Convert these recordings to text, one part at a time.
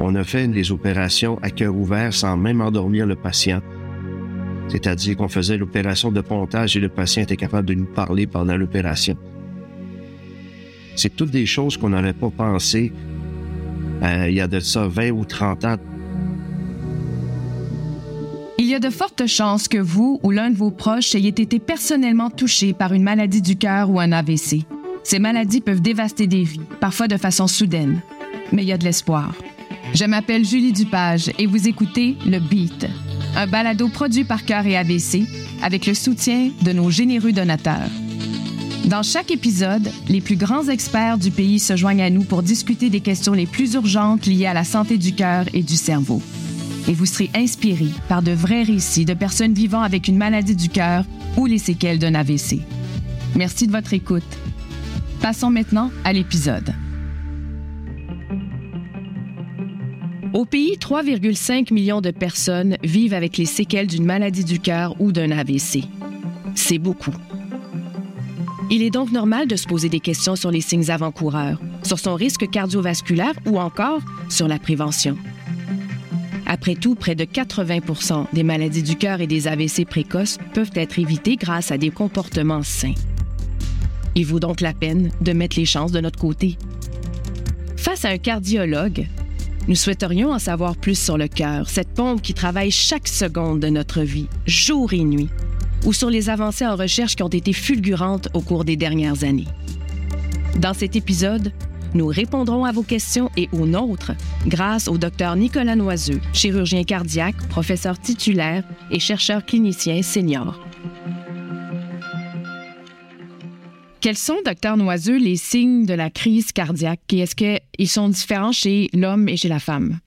On a fait des opérations à cœur ouvert sans même endormir le patient. C'est-à-dire qu'on faisait l'opération de pontage et le patient était capable de nous parler pendant l'opération. C'est toutes des choses qu'on n'aurait pas pensé euh, il y a de ça 20 ou 30 ans. Il y a de fortes chances que vous ou l'un de vos proches ayez été personnellement touché par une maladie du cœur ou un AVC. Ces maladies peuvent dévaster des vies, parfois de façon soudaine. Mais il y a de l'espoir. Je m'appelle Julie Dupage et vous écoutez Le Beat, un balado produit par Cœur et AVC avec le soutien de nos généreux donateurs. Dans chaque épisode, les plus grands experts du pays se joignent à nous pour discuter des questions les plus urgentes liées à la santé du cœur et du cerveau. Et vous serez inspiré par de vrais récits de personnes vivant avec une maladie du cœur ou les séquelles d'un AVC. Merci de votre écoute. Passons maintenant à l'épisode. Au pays, 3,5 millions de personnes vivent avec les séquelles d'une maladie du cœur ou d'un AVC. C'est beaucoup. Il est donc normal de se poser des questions sur les signes avant-coureurs, sur son risque cardiovasculaire ou encore sur la prévention. Après tout, près de 80% des maladies du cœur et des AVC précoces peuvent être évitées grâce à des comportements sains. Il vaut donc la peine de mettre les chances de notre côté. Face à un cardiologue, nous souhaiterions en savoir plus sur le cœur, cette pompe qui travaille chaque seconde de notre vie, jour et nuit, ou sur les avancées en recherche qui ont été fulgurantes au cours des dernières années. Dans cet épisode, nous répondrons à vos questions et aux nôtres grâce au docteur Nicolas Noiseux, chirurgien cardiaque, professeur titulaire et chercheur clinicien senior. Quels sont, docteur Noiseux, les signes de la crise cardiaque et est-ce qu'ils sont différents chez l'homme et chez la femme?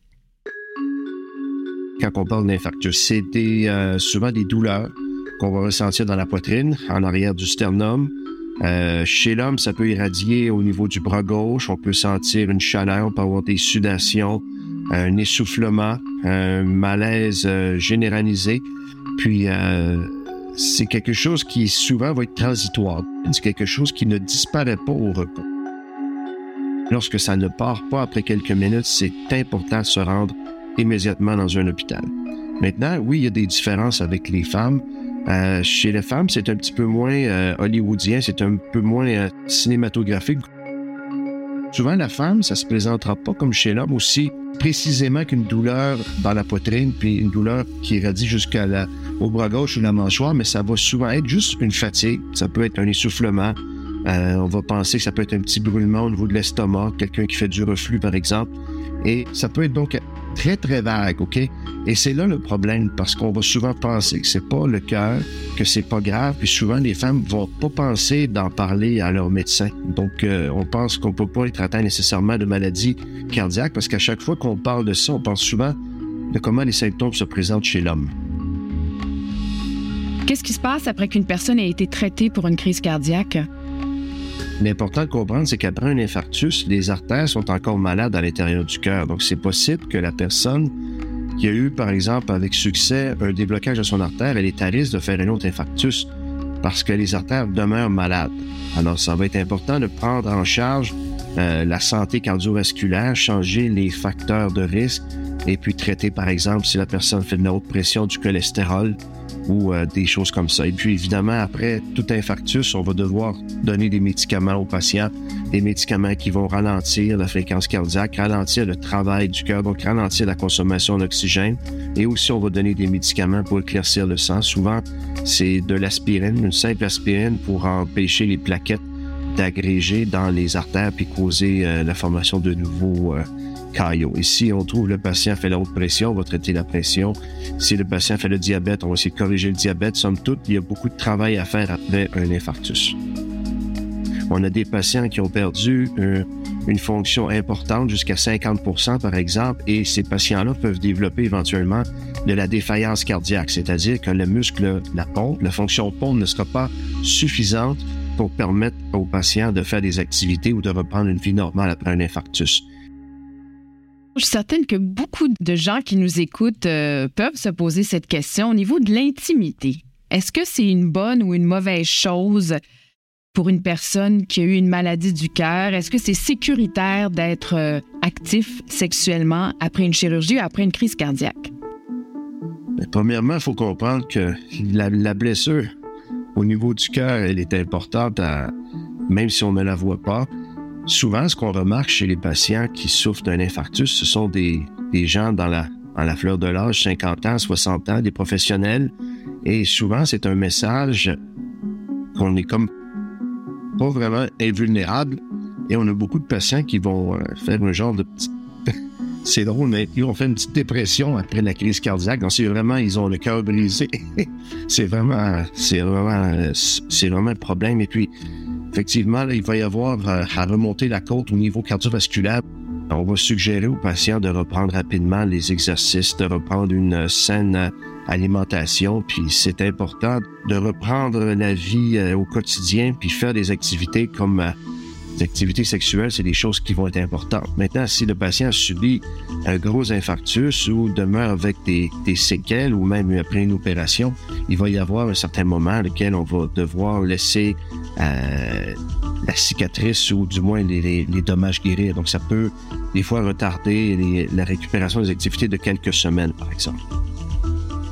Quand on parle d'infarctus, c'est euh, souvent des douleurs qu'on va ressentir dans la poitrine, en arrière du sternum. Euh, chez l'homme, ça peut irradier au niveau du bras gauche. On peut sentir une chaleur, on peut avoir des sudations, un essoufflement, un malaise euh, généralisé. Puis, c'est quelque chose qui souvent va être transitoire. C'est quelque chose qui ne disparaît pas au repos. Lorsque ça ne part pas après quelques minutes, c'est important de se rendre immédiatement dans un hôpital. Maintenant, oui, il y a des différences avec les femmes. Euh, chez les femmes, c'est un petit peu moins euh, hollywoodien, c'est un peu moins euh, cinématographique. Souvent, la femme, ça se présentera pas comme chez l'homme aussi précisément qu'une douleur dans la poitrine, puis une douleur qui irradie jusqu'à au bras gauche ou la mâchoire, mais ça va souvent être juste une fatigue. Ça peut être un essoufflement. on va penser que ça peut être un petit brûlement au niveau de l'estomac, quelqu'un qui fait du reflux, par exemple. Et ça peut être donc très, très vague, OK? Et c'est là le problème, parce qu'on va souvent penser que c'est pas le cœur, que c'est pas grave, puis souvent les femmes vont pas penser d'en parler à leur médecin. Donc, euh, on pense qu'on peut pas être atteint nécessairement de maladie cardiaque, parce qu'à chaque fois qu'on parle de ça, on pense souvent de comment les symptômes se présentent chez l'homme. Qu'est-ce qui se passe après qu'une personne ait été traitée pour une crise cardiaque? L'important de comprendre, c'est qu'après un infarctus, les artères sont encore malades à l'intérieur du cœur. Donc, c'est possible que la personne qui a eu, par exemple, avec succès, un déblocage de son artère, elle est à risque de faire un autre infarctus parce que les artères demeurent malades. Alors, ça va être important de prendre en charge euh, la santé cardiovasculaire, changer les facteurs de risque et puis traiter, par exemple, si la personne fait de la haute pression du cholestérol, ou euh, des choses comme ça. Et puis évidemment, après tout infarctus, on va devoir donner des médicaments aux patients, des médicaments qui vont ralentir la fréquence cardiaque, ralentir le travail du cœur, donc ralentir la consommation d'oxygène. Et aussi, on va donner des médicaments pour éclaircir le sang. Souvent, c'est de l'aspirine, une simple aspirine pour empêcher les plaquettes d'agréger dans les artères puis causer euh, la formation de nouveaux euh, et si on trouve le patient fait la haute pression, on va traiter la pression. Si le patient fait le diabète, on va essayer de corriger le diabète. Somme toute, il y a beaucoup de travail à faire après un infarctus. On a des patients qui ont perdu une fonction importante jusqu'à 50% par exemple, et ces patients-là peuvent développer éventuellement de la défaillance cardiaque, c'est-à-dire que le muscle, la pompe, la fonction pompe ne sera pas suffisante pour permettre aux patients de faire des activités ou de reprendre une vie normale après un infarctus. Je suis certaine que beaucoup de gens qui nous écoutent euh, peuvent se poser cette question au niveau de l'intimité. Est-ce que c'est une bonne ou une mauvaise chose pour une personne qui a eu une maladie du cœur? Est-ce que c'est sécuritaire d'être euh, actif sexuellement après une chirurgie ou après une crise cardiaque? premièrement, il faut comprendre que la, blessure au niveau du cœur, elle est importante, même si on ne la voit pas. Souvent, ce qu'on remarque chez les patients qui souffrent d'un infarctus, ce sont des, gens dans la, fleur de l'âge, 50 ans, 60 ans, des professionnels. Et souvent, c'est un message qu'on est comme pas vraiment invulnérable. Et on a beaucoup de patients qui vont euh, faire un genre de petit... c'est drôle, mais ils ont fait une petite dépression après la crise cardiaque. Donc, c'est vraiment, ils ont le cœur brisé. c'est vraiment, c'est vraiment, c'est vraiment un problème. Et puis, effectivement, il va y avoir euh, à remonter la côte au niveau cardiovasculaire. On va suggérer aux patients de reprendre rapidement les exercices, de reprendre une saine alimentation, puis c'est important de reprendre la vie euh, au quotidien, puis faire des activités comme euh, des activités sexuelles, c'est des choses qui vont être importantes. Maintenant, si le patient subit un gros infarctus ou demeure avec des, séquelles ou même après une opération, il va y avoir un certain moment à lequel on va devoir laisser euh, la cicatrice ou du moins les, dommages guérir. Donc, ça peut des fois retarder la récupération des activités de quelques semaines, par exemple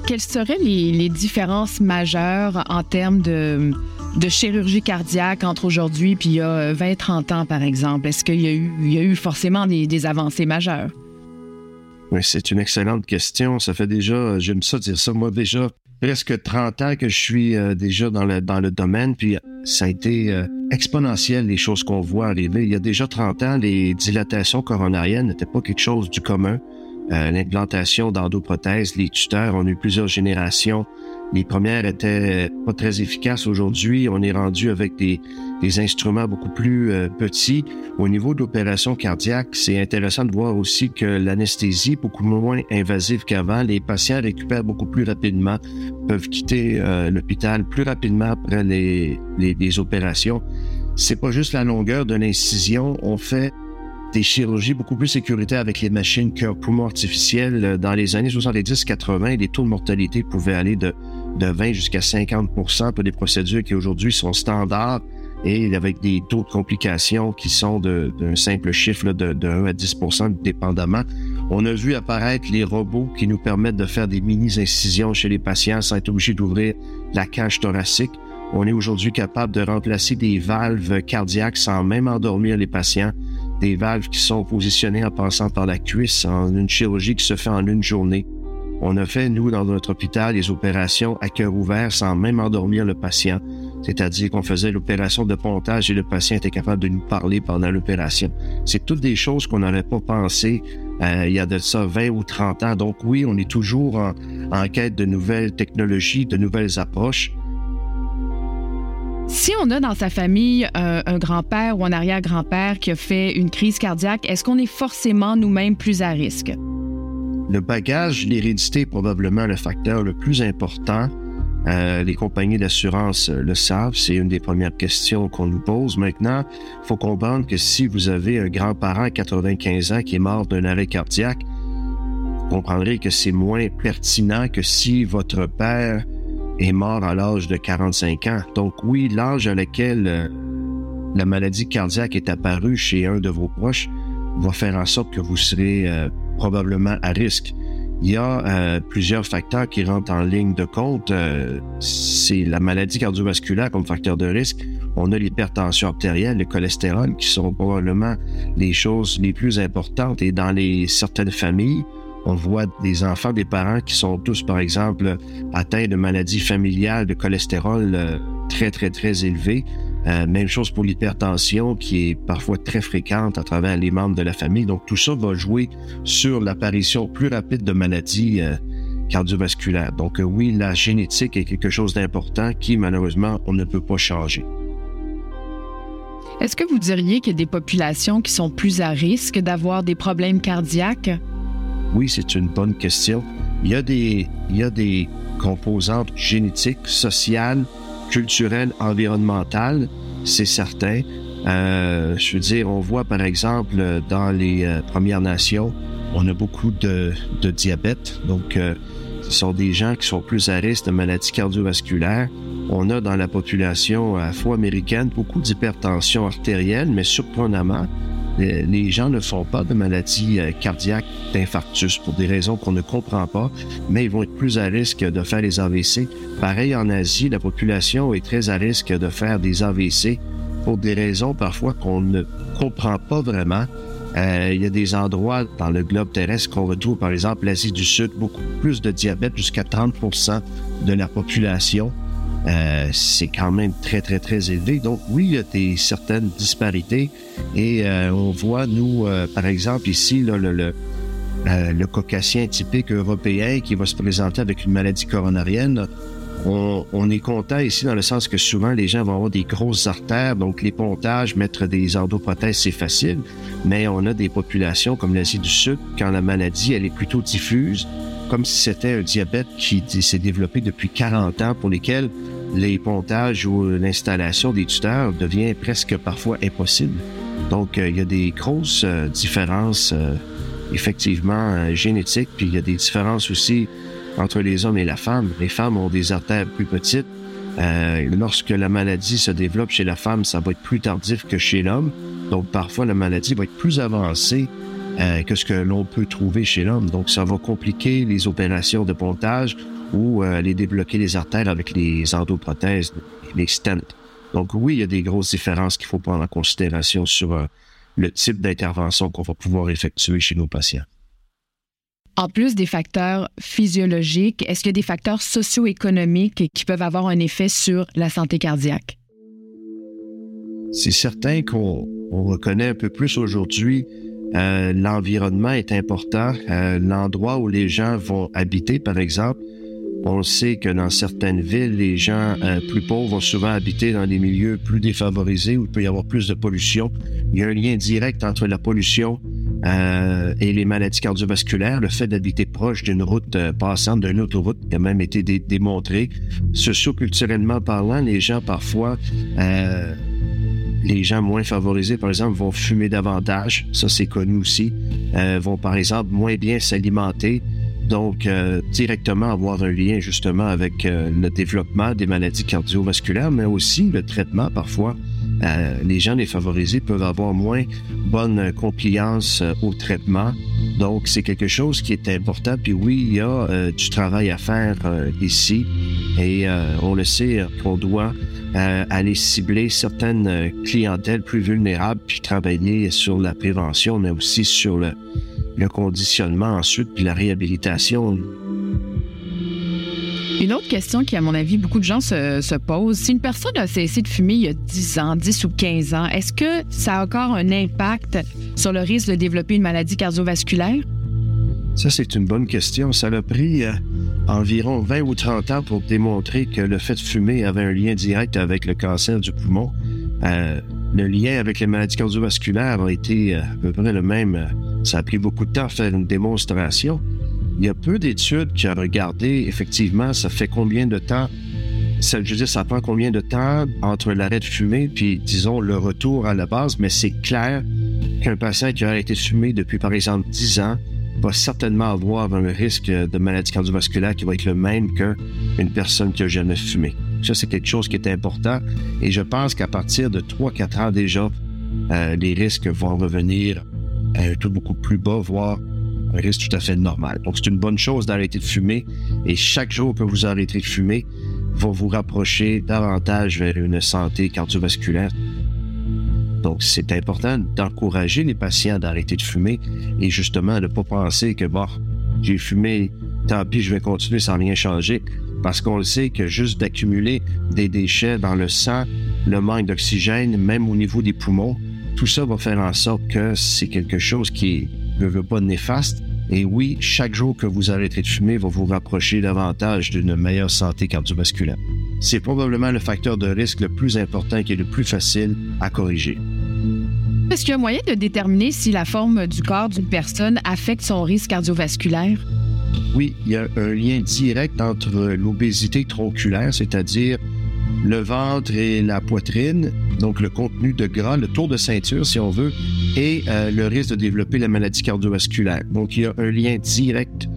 quelles seraient les, différences majeures en termes de, chirurgie cardiaque entre aujourd'hui et il y a 20-30 ans, par exemple? Est-ce qu'il y a eu forcément des, avancées majeures? Oui, c'est une excellente question. Ça fait déjà, j'aime ça dire ça, moi déjà presque 30 ans que je suis euh, déjà dans le, dans le domaine, puis ça a été euh, exponentiel les choses qu'on voit arriver. Il y a déjà 30 ans, les dilatations coronariennes n'étaient pas quelque chose du commun. Euh, l'implantation d'endoprothèses, les tuteurs, on a eu plusieurs générations. Les premières étaient pas très efficaces. Aujourd'hui, on est rendu avec des, des instruments beaucoup plus euh, petits. Au niveau de l'opération cardiaque, c'est intéressant de voir aussi que l'anesthésie est beaucoup moins invasive qu'avant. Les patients récupèrent beaucoup plus rapidement, peuvent quitter euh, l'hôpital plus rapidement après les, les, les opérations. C'est pas juste la longueur de l'incision. On fait des chirurgies beaucoup plus sécuritaires avec les machines cœur-poumon artificielles. Euh, dans les années 70-80, les taux de mortalité pouvaient aller de, de 20 jusqu'à 50 pour des procédures qui aujourd'hui sont standards et avec des taux de complications qui sont d'un simple chiffre de, de 1 à 10% dépendamment. On a vu apparaître les robots qui nous permettent de faire des mini-incisions chez les patients sans être obligé d'ouvrir la cage thoracique. On est aujourd'hui capable de remplacer des valves cardiaques sans même endormir les patients des valves qui sont positionnées en passant par la cuisse en une chirurgie qui se fait en une journée. On a fait, nous, dans notre hôpital, des opérations à cœur ouvert sans même endormir le patient. C'est-à-dire qu'on faisait l'opération de pontage et le patient était capable de nous parler pendant l'opération. C'est toutes des choses qu'on n'aurait pas pensé euh, il y a de ça 20 ou 30 ans. Donc oui, on est toujours en, quête de nouvelles technologies, de nouvelles approches. Si on a dans sa famille euh, un grand-père ou un arrière-grand-père qui a fait une crise cardiaque, est-ce qu'on est forcément nous-mêmes plus à risque? Le bagage, l'hérédité est probablement le facteur le plus important. Euh, les compagnies d'assurance le savent, c'est une des premières questions qu'on nous pose. Maintenant, il faut comprendre que si vous avez un grand-parent à 95 ans qui est mort d'un arrêt cardiaque, vous comprendrez que c'est moins pertinent que si votre père est mort à l'âge de 45 ans. Donc oui, l'âge à lequel euh, la maladie cardiaque est apparue chez un de vos proches va faire en sorte que vous serez euh, probablement à risque. Il y a euh, plusieurs facteurs qui rentrent en ligne de compte. c'est la maladie cardiovasculaire comme facteur de risque. On a l'hypertension artérielle, le cholestérol, qui sont probablement les choses les plus importantes. Et dans les certaines familles, on voit des enfants, des parents qui sont tous, par exemple, atteints de maladies familiales, de cholestérol euh, très, très, très élevé. Euh, même chose pour l'hypertension qui est parfois très fréquente à travers les membres de la famille. Donc tout ça va jouer sur l'apparition plus rapide de maladies euh, cardiovasculaires. Donc oui, la génétique est quelque chose d'important qui malheureusement on ne peut pas changer. Est-ce que vous diriez qu'il y a des populations qui sont plus à risque d'avoir des problèmes cardiaques? Oui, c'est une bonne question. Il y a des, il y a des composantes génétiques, sociales, culturelles, environnementales, c'est certain. Euh, je veux dire, on voit par exemple dans les euh, Premières Nations, on a beaucoup de, diabète. Donc, euh, ce sont des gens qui sont plus à risque de maladies cardiovasculaires. on a dans la population afro-américaine beaucoup d'hypertension artérielle, mais surprenamment, les gens ne font pas de maladie euh, cardiaque d'infarctus pour des raisons qu'on ne comprend pas, mais ils vont être plus à risque de faire des AVC. Pareil en Asie, la population est très à risque de faire des AVC pour des raisons parfois qu'on ne comprend pas vraiment. Euh, il y a des endroits dans le globe terrestre qu'on retrouve, par exemple l'Asie du Sud, beaucoup plus de diabète, jusqu'à 30 de la population. Euh, c'est quand même très, très, très élevé. Donc, oui, il y a des certaines disparités. Et euh, on voit, nous, par exemple, ici, là, le, le, le caucasien typique européen qui va se présenter avec une maladie coronarienne, on, est content ici dans le sens que souvent les gens vont avoir des grosses artères, donc les pontages, mettre des endoprothèses, c'est facile, mais on a des populations comme l'Asie du Sud, quand la maladie, elle est plutôt diffuse, comme si c'était un diabète qui s'est développé depuis 40 ans, pour lesquels les pontages ou l'installation des tuteurs devient presque parfois impossible. Donc, euh, il y a des grosses euh, différences, euh, effectivement, génétiques, puis il y a des différences aussi entre les hommes et la femme. Les femmes ont des artères plus petites. Euh, lorsque la maladie se développe chez la femme, ça va être plus tardif que chez l'homme. Donc parfois, la maladie va être plus avancée euh, que ce que l'on peut trouver chez l'homme. Donc ça va compliquer les opérations de pontage ou euh, les débloquer les artères avec les endoprothèses, les stents. Donc oui, il y a des grosses différences qu'il faut prendre en considération sur le type d'intervention qu'on va pouvoir effectuer chez nos patients. En plus des facteurs physiologiques, est-ce qu'il y a des facteurs socio-économiques qui peuvent avoir un effet sur la santé cardiaque? C'est certain qu'on reconnaît un peu plus aujourd'hui euh, l'environnement est important. Euh, l'endroit où les gens vont habiter, par exemple, on sait que dans certaines villes, les gens euh, plus pauvres vont souvent habiter dans des milieux plus défavorisés où il peut y avoir plus de pollution. Il y a un lien direct entre la pollution et les maladies cardiovasculaires, le fait d'habiter proche d'une route passante, d'une autoroute, a même été démontré. Socioculturellement parlant, les gens parfois, les gens moins favorisés, par exemple, vont fumer davantage, ça c'est connu aussi, vont par exemple moins bien s'alimenter, donc directement avoir un lien justement avec le développement des maladies cardiovasculaires, mais aussi le traitement parfois euh, les gens défavorisés peuvent avoir moins bonne compliance euh, au traitement. Donc, c'est quelque chose qui est important. Puis oui, il y a euh, du travail à faire ici. Et on le sait qu'on doit aller cibler certaines clientèles plus vulnérables, puis travailler sur la prévention, mais aussi sur le, le conditionnement ensuite, puis la réhabilitation une autre question qui, à mon avis, beaucoup de gens se, posent, si une personne a cessé de fumer il y a 10 ans, 10 ou 15 ans, est-ce que ça a encore un impact sur le risque de développer une maladie cardiovasculaire? Ça, c'est une bonne question. Ça a pris euh, environ 20 ou 30 ans pour démontrer que le fait de fumer avait un lien direct avec le cancer du poumon. Euh, le lien avec les maladies cardiovasculaires a été euh, à peu près le même. Ça a pris beaucoup de temps à faire une démonstration. Il y a peu d'études qui ont regardé, effectivement, ça fait combien de temps, ça, je veux dire, ça prend combien de temps entre l'arrêt de fumer puis, disons, le retour à la base, mais c'est clair qu'un patient qui a arrêté de fumer depuis, par exemple, 10 ans va certainement avoir un risque de maladie cardiovasculaire qui va être le même qu'une personne qui a jamais fumé. Ça, c'est quelque chose qui est important et je pense qu'à partir de 3-4 ans déjà, euh, les risques vont revenir un taux beaucoup plus bas, voire un risque tout à fait normal. Donc, c'est une bonne chose d'arrêter de fumer et chaque jour que vous arrêtez de fumer va vous rapprocher davantage vers une santé cardiovasculaire. Donc, c'est important d'encourager les patients d'arrêter de fumer et justement de ne pas penser que, bon, j'ai fumé, tant pis, je vais continuer sans rien changer. Parce qu'on le sait que juste d'accumuler des déchets dans le sang, le manque d'oxygène, même au niveau des poumons, tout ça va faire en sorte que c'est quelque chose qui est ne veut pas néfaste. Et oui, chaque jour que vous arrêtez de fumer va vous rapprocher davantage d'une meilleure santé cardiovasculaire. C'est probablement le facteur de risque le plus important qui est le plus facile à corriger. Est-ce qu'il y a moyen de déterminer si la forme du corps d'une personne affecte son risque cardiovasculaire? Oui, il y a un lien direct entre l'obésité tronculaire, c'est-à-dire le ventre et la poitrine, donc le contenu de gras, le tour de ceinture si on veut, et euh, le risque de développer la maladie cardiovasculaire. Donc il y a un lien direct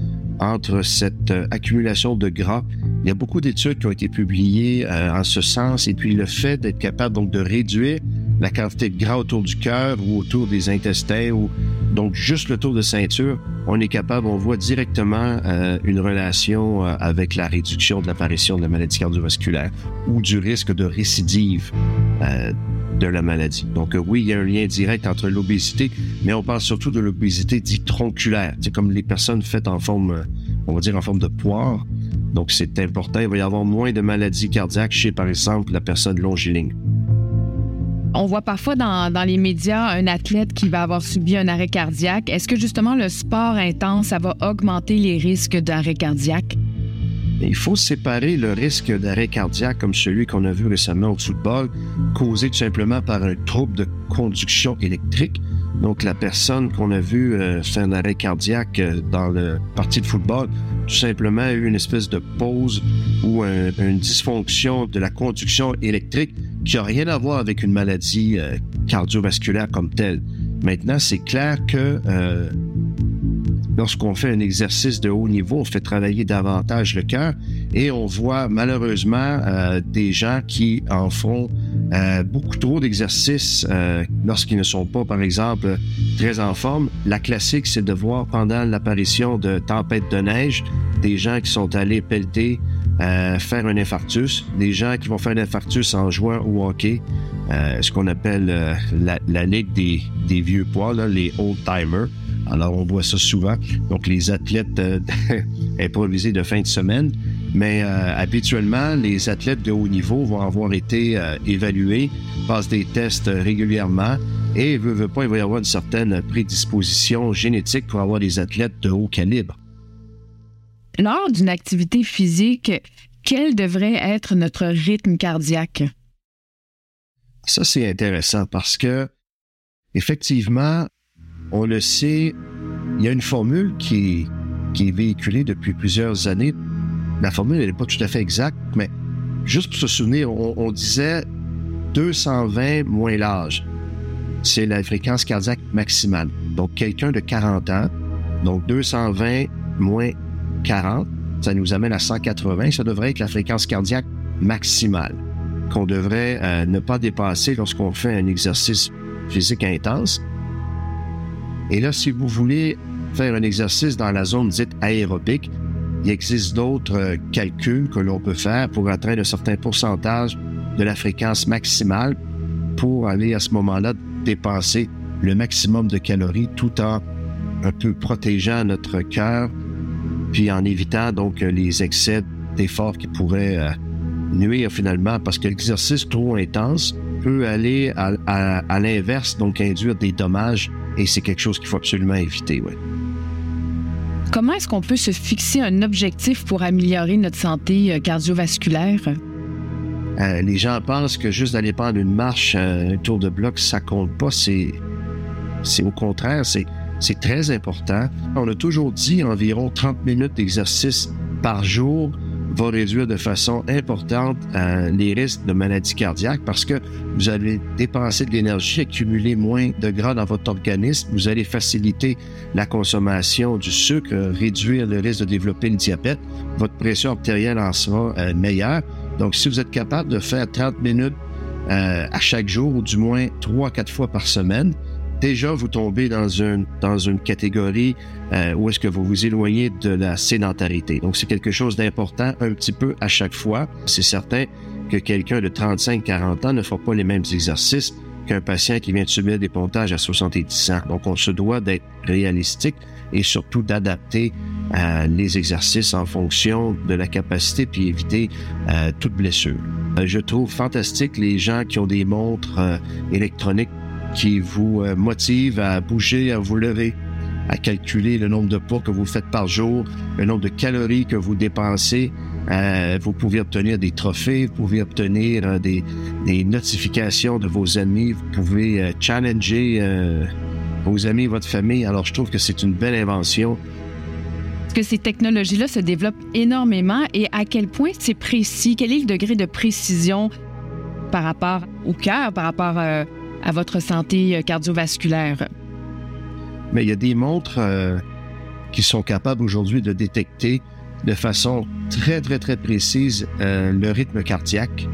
entre cette euh, accumulation de gras Il y a beaucoup d'études qui ont été publiées euh, en ce sens, et puis le fait d'être capable donc de réduire la quantité de gras autour du cœur ou autour des intestins, ou donc juste le tour de ceinture, on est capable, on voit directement euh, une relation euh, avec la réduction de l'apparition de la maladie cardiovasculaire ou du risque de récidive de la maladie. Donc oui, il y a un lien direct entre l'obésité, mais on parle surtout de l'obésité dite tronculaire, c'est comme les personnes faites en forme, on va dire en forme de poire. Donc, c'est important. Il va y avoir moins de maladies cardiaques chez, par exemple, la personne longiligne. On voit parfois dans, les médias un athlète qui va avoir subi un arrêt cardiaque. Est-ce que justement le sport intense, ça va augmenter les risques d'arrêt cardiaque? Il faut séparer le risque d'arrêt cardiaque comme celui qu'on a vu récemment au football, causé tout simplement par un trouble de conduction électrique. Donc la personne qu'on a vu euh, faire un arrêt cardiaque euh, dans le parti de football, tout simplement eu une espèce de pause ou une dysfonction de la conduction électrique qui n'a rien à voir avec une maladie euh, cardiovasculaire comme telle. Maintenant, c'est clair que euh, lorsqu'on fait un exercice de haut niveau, on fait travailler davantage le cœur et on voit malheureusement euh, des gens qui en font euh, beaucoup trop d'exercices euh, lorsqu'ils ne sont pas, par exemple, très en forme. La classique, c'est de voir pendant l'apparition de tempêtes de neige des gens qui sont allés pelleter, faire un infarctus, des gens qui vont faire un infarctus en jouant au hockey, ce qu'on appelle la, ligue des, vieux poids, les old-timers. Alors, on voit ça souvent. Donc, les athlètes improvisés de fin de semaine. Mais euh, habituellement, les athlètes de haut niveau vont avoir été euh, évalués, passent des tests régulièrement et, veut, veut pas, il va y avoir une certaine prédisposition génétique pour avoir des athlètes de haut calibre. Lors d'une activité physique, quel devrait être notre rythme cardiaque? Ça, c'est intéressant parce que, effectivement, on le sait, il y a une formule qui, est véhiculée depuis plusieurs années la formule n'est pas tout à fait exacte, mais juste pour se souvenir, on, disait 220 moins l'âge. C'est la fréquence cardiaque maximale. Donc, quelqu'un de 40 ans, donc 220 moins 40, ça nous amène à 180. Ça devrait être la fréquence cardiaque maximale qu'on devrait euh, ne pas dépasser lorsqu'on fait un exercice physique intense. Et là, si vous voulez faire un exercice dans la zone dite aérobique, il existe d'autres euh, calculs que l'on peut faire pour atteindre un certain pourcentage de la fréquence maximale pour aller à ce moment-là dépenser le maximum de calories tout en un peu protégeant notre cœur, puis en évitant donc les excès d'efforts qui pourraient euh, nuire finalement, parce que l'exercice trop intense peut aller à, à l'inverse, donc induire des dommages, et c'est quelque chose qu'il faut absolument éviter. Ouais. Comment est-ce qu'on peut se fixer un objectif pour améliorer notre santé euh, cardiovasculaire? Euh, les gens pensent que juste d'aller prendre une marche, euh, un tour de bloc, ça compte pas. C'est, c'est au contraire, c'est, c'est très important. On a toujours dit environ 30 minutes d'exercice par jour va réduire de façon importante euh, les risques de maladies cardiaques parce que vous allez dépenser de l'énergie, accumuler moins de gras dans votre organisme, vous allez faciliter la consommation du sucre, réduire le risque de développer le diabète, votre pression artérielle en sera euh, meilleure. Donc, si vous êtes capable de faire 30 minutes euh, à chaque jour ou du moins 3-4 fois par semaine, déjà vous tombez dans une, dans une catégorie euh, où est-ce que vous vous éloignez de la sédentarité. Donc, c'est quelque chose d'important un petit peu à chaque fois. C'est certain que quelqu'un de 35-40 ans ne fera pas les mêmes exercices qu'un patient qui vient de subir des pontages à 70 ans. Donc, on se doit d'être réalistique et surtout d'adapter euh, les exercices en fonction de la capacité puis éviter euh, toute blessure. je trouve fantastique les gens qui ont des montres électroniques qui vous euh, motive à bouger, à vous lever, à calculer le nombre de pas que vous faites par jour, le nombre de calories que vous dépensez. Euh, vous pouvez obtenir des trophées, vous pouvez obtenir euh, des, des, notifications de vos amis, vous pouvez challenger vos amis, votre famille. Alors, je trouve que c'est une belle invention. Est-ce que ces technologies-là se développent énormément et à quel point c'est précis? Quel est le degré de précision par rapport au cœur, par rapport à votre santé euh, cardiovasculaire? Mais il y a des montres euh, qui sont capables aujourd'hui de détecter de façon très, très, très précise euh, le rythme cardiaque.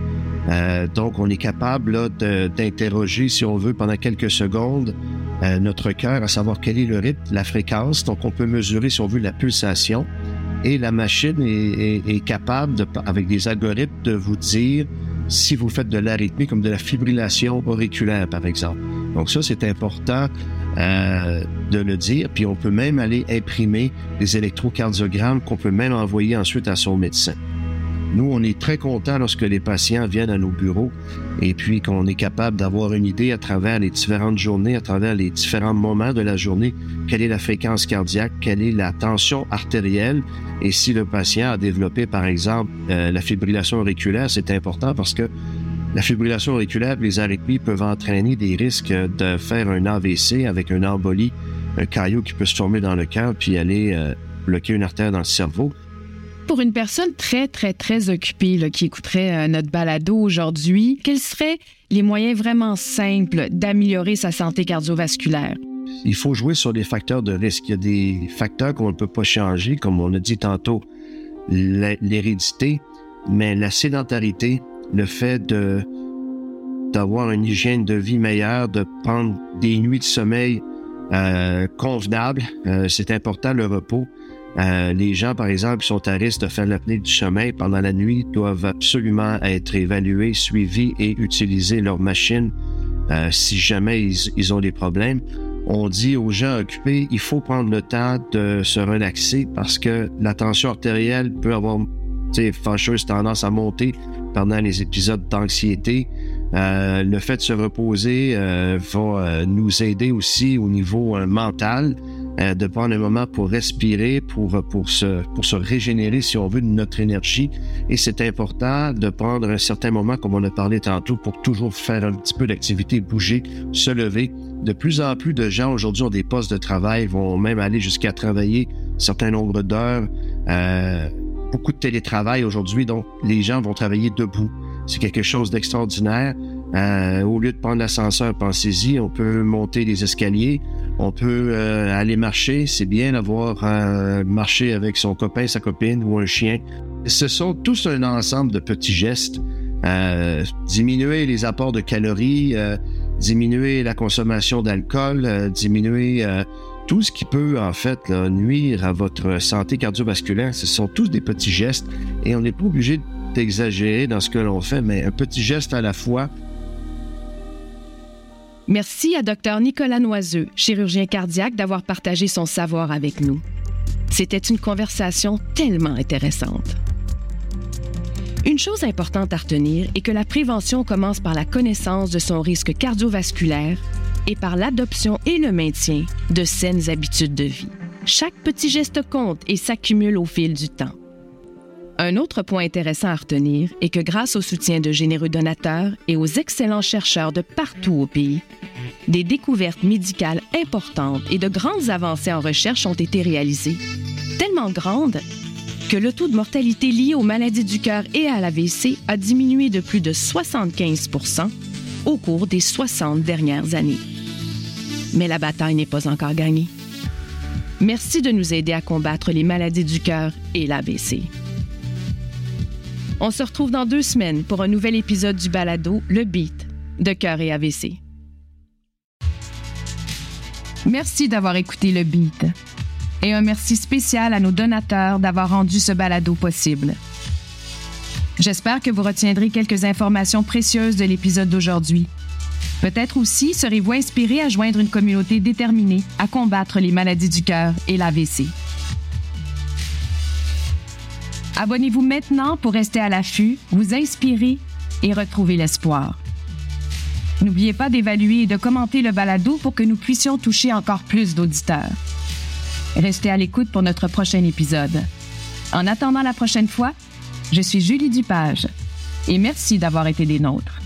Donc, on est capable d'interroger, si on veut, pendant quelques secondes, notre cœur, à savoir quel est le rythme, la fréquence. Donc, on peut mesurer, si on veut, la pulsation. Et la machine est, capable, avec des algorithmes, de vous dire si vous faites de l'arythmie comme de la fibrillation auriculaire, par exemple. Donc ça, c'est important euh, de le dire. Puis on peut même aller imprimer des électrocardiogrammes qu'on peut même envoyer ensuite à son médecin. Nous, on est très contents lorsque les patients viennent à nos bureaux et puis qu'on est capable d'avoir une idée à travers les différentes journées, à travers les différents moments de la journée, quelle est la fréquence cardiaque, quelle est la tension artérielle? Et si le patient a développé, par exemple, euh, la fibrillation auriculaire, c'est important parce que la fibrillation auriculaire, les arythmies peuvent entraîner des risques de faire un AVC avec une embolie, un caillou qui peut se former dans le cœur puis aller euh, bloquer une artère dans le cerveau. Pour une personne très, très, très occupée qui écouterait euh, notre balado aujourd'hui, quels seraient les moyens vraiment simples d'améliorer sa santé cardiovasculaire? Il faut jouer sur les facteurs de risque. Il y a des facteurs qu'on ne peut pas changer, comme on a dit tantôt, l'hérédité, mais la sédentarité, le fait d'avoir une hygiène de vie meilleure, de prendre des nuits de sommeil euh, convenables, euh, c'est important le repos. Euh, les gens, par exemple, qui sont à risque de faire l'apnée du sommeil pendant la nuit doivent absolument être évalués, suivis et utiliser leur machine euh, si jamais ils, ont des problèmes. On dit aux gens occupés, il faut prendre le temps de se relaxer parce que la tension artérielle peut avoir fâcheuse tendance à monter pendant les épisodes d'anxiété. Euh, le fait de se reposer va nous aider aussi au niveau mental, euh, de prendre un moment pour respirer, pour, pour, se, pour se régénérer, si on veut, de notre énergie. Et c'est important de prendre un certain moment, comme on a parlé tantôt, pour toujours faire un petit peu d'activité, bouger, se lever. De plus en plus de gens aujourd'hui ont des postes de travail, vont même aller jusqu'à travailler un certain nombre d'heures. beaucoup de télétravail aujourd'hui, donc les gens vont travailler debout. C'est quelque chose d'extraordinaire. Euh, au lieu de prendre l'ascenseur, pensez-y, on peut monter les escaliers, on peut euh, aller marcher. C'est bien d'avoir euh, marché avec son copain, sa copine ou un chien. Ce sont tous un ensemble de petits gestes. Euh, diminuer les apports de calories, diminuer la consommation d'alcool, diminuer tout ce qui peut en fait nuire à votre santé cardiovasculaire. Ce sont tous des petits gestes et on n'est pas obligé d'exagérer dans ce que l'on fait, mais un petit geste à la fois Merci à Dr Nicolas Noiseux, chirurgien cardiaque, d'avoir partagé son savoir avec nous. C'était une conversation tellement intéressante. Une chose importante à retenir est que la prévention commence par la connaissance de son risque cardiovasculaire et par l'adoption et le maintien de saines habitudes de vie. Chaque petit geste compte et s'accumule au fil du temps. Un autre point intéressant à retenir est que grâce au soutien de généreux donateurs et aux excellents chercheurs de partout au pays, des découvertes médicales importantes et de grandes avancées en recherche ont été réalisées, tellement grandes que le taux de mortalité lié aux maladies du cœur et à l'AVC a diminué de plus de 75 au cours des 60 dernières années. Mais la bataille n'est pas encore gagnée. Merci de nous aider à combattre les maladies du cœur et l'AVC. On se retrouve dans deux semaines pour un nouvel épisode du balado Le Beat de Cœur et AVC. Merci d'avoir écouté Le Beat. Et un merci spécial à nos donateurs d'avoir rendu ce balado possible. J'espère que vous retiendrez quelques informations précieuses de l'épisode d'aujourd'hui. Peut-être aussi serez-vous inspiré à joindre une communauté déterminée à combattre les maladies du cœur et l'AVC. Abonnez-vous maintenant pour rester à l'affût, vous inspirer et retrouver l'espoir. N'oubliez pas d'évaluer et de commenter le balado pour que nous puissions toucher encore plus d'auditeurs. Restez à l'écoute pour notre prochain épisode. En attendant la prochaine fois, je suis Julie Dupage et merci d'avoir été des nôtres.